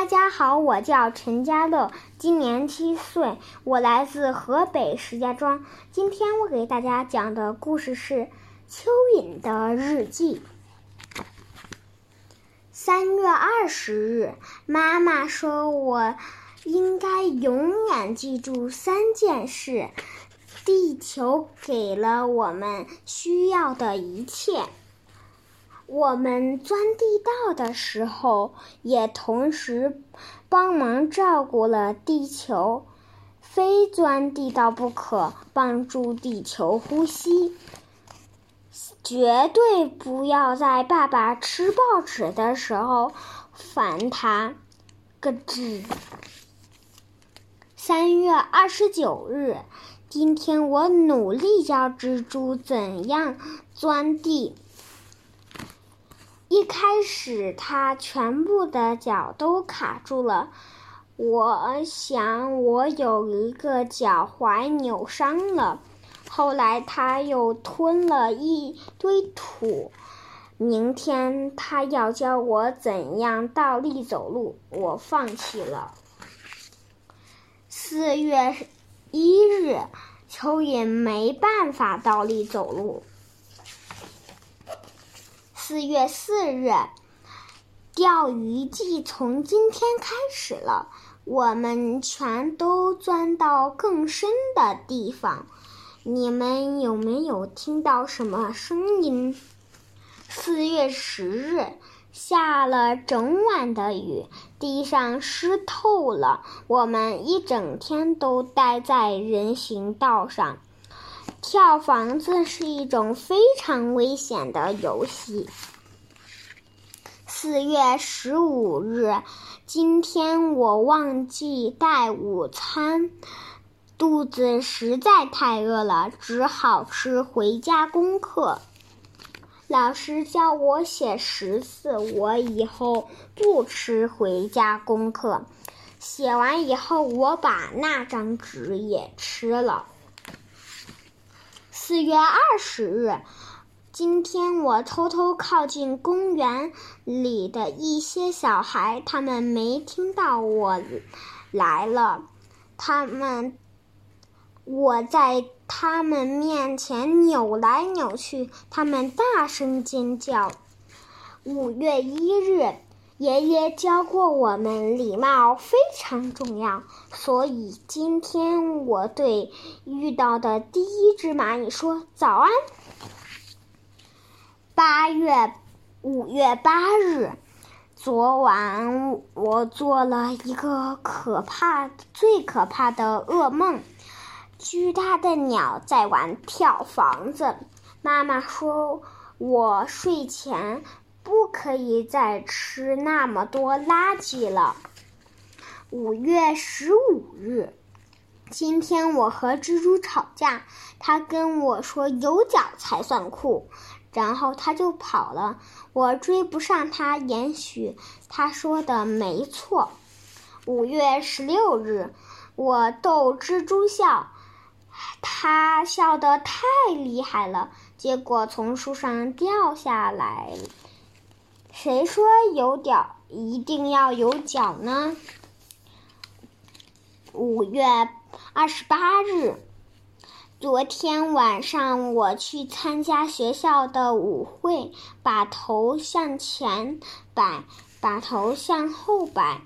大家好，我叫陈家乐，今年七岁，我来自河北石家庄。今天我给大家讲的故事是《蚯蚓的日记》。三月二十日，妈妈说我应该永远记住三件事：地球给了我们需要的一切。我们钻地道的时候，也同时帮忙照顾了地球。非钻地道不可，帮助地球呼吸。绝对不要在爸爸吃报纸的时候烦他。咯吱。三月二十九日，今天我努力教蜘蛛怎样钻地。一开始，他全部的脚都卡住了。我想，我有一个脚踝扭伤了。后来，他又吞了一堆土。明天，他要教我怎样倒立走路。我放弃了。四月一日，蚯蚓没办法倒立走路。四月四日，钓鱼季从今天开始了。我们全都钻到更深的地方。你们有没有听到什么声音？四月十日，下了整晚的雨，地上湿透了。我们一整天都待在人行道上。跳房子是一种非常危险的游戏。四月十五日，今天我忘记带午餐，肚子实在太饿了，只好吃回家功课。老师叫我写十次，我以后不吃回家功课。写完以后，我把那张纸也吃了。四月二十日，今天我偷偷靠近公园里的一些小孩，他们没听到我来了。他们，我在他们面前扭来扭去，他们大声尖叫。五月一日。爷爷教过我们，礼貌非常重要。所以今天我对遇到的第一只蚂蚁说：“早安。”八月五月八日，昨晚我做了一个可怕、最可怕的噩梦。巨大的鸟在玩跳房子。妈妈说我睡前。不可以再吃那么多垃圾了。五月十五日，今天我和蜘蛛吵架，他跟我说有脚才算酷，然后他就跑了。我追不上他，也许他说的没错。五月十六日，我逗蜘蛛笑，他笑得太厉害了，结果从树上掉下来。谁说有脚一定要有脚呢？五月二十八日，昨天晚上我去参加学校的舞会，把头向前摆，把头向后摆。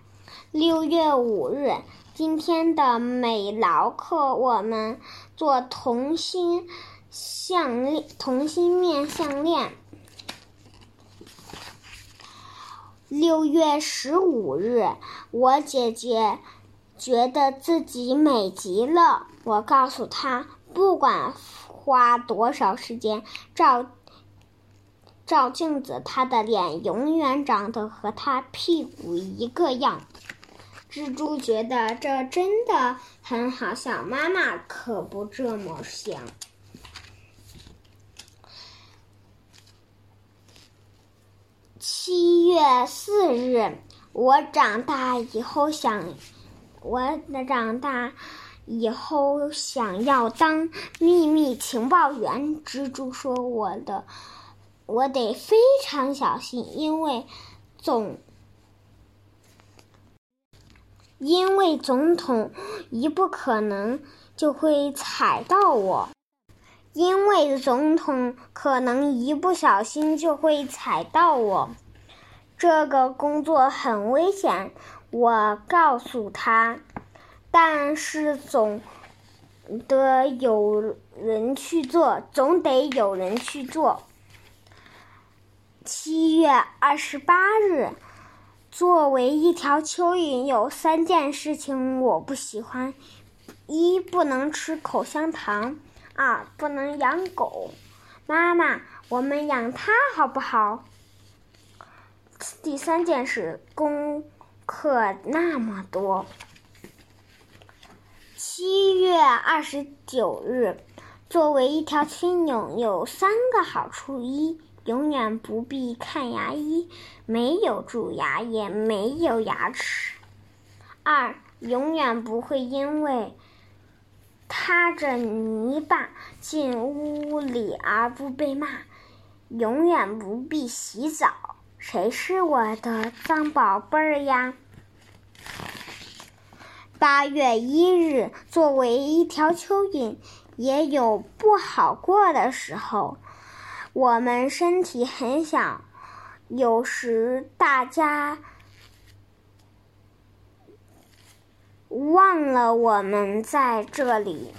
六月五日，今天的美劳课，我们做同心项链，同心面项链。六月十五日，我姐姐觉得自己美极了。我告诉她，不管花多少时间照照镜子，她的脸永远长得和她屁股一个样。蜘蛛觉得这真的很好笑，妈妈可不这么想。七月四日，我长大以后想，我长大以后想要当秘密情报员。蜘蛛说：“我的，我得非常小心，因为总。”因为总统一不可能就会踩到我，因为总统可能一不小心就会踩到我。这个工作很危险，我告诉他，但是总得有人去做，总得有人去做。七月二十八日，作为一条蚯蚓，有三件事情我不喜欢：一、不能吃口香糖；二、不能养狗。妈妈，我们养它好不好？第三件事，功课那么多。七月二十九日，作为一条青蛹，有三个好处：一、永远不必看牙医，没有蛀牙，也没有牙齿；二、永远不会因为踏着泥巴进屋里而不被骂，永远不必洗澡。谁是我的脏宝贝儿呀？八月一日，作为一条蚯蚓，也有不好过的时候。我们身体很小，有时大家忘了我们在这里。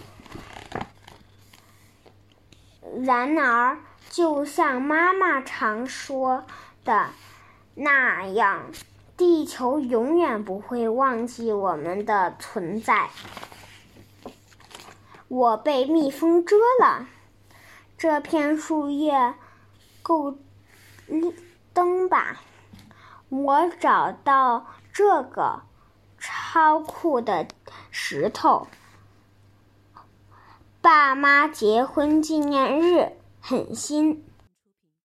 然而，就像妈妈常说的那样，地球永远不会忘记我们的存在。我被蜜蜂蛰了。这片树叶够灯吧？我找到这个超酷的石头。爸妈结婚纪念日很新。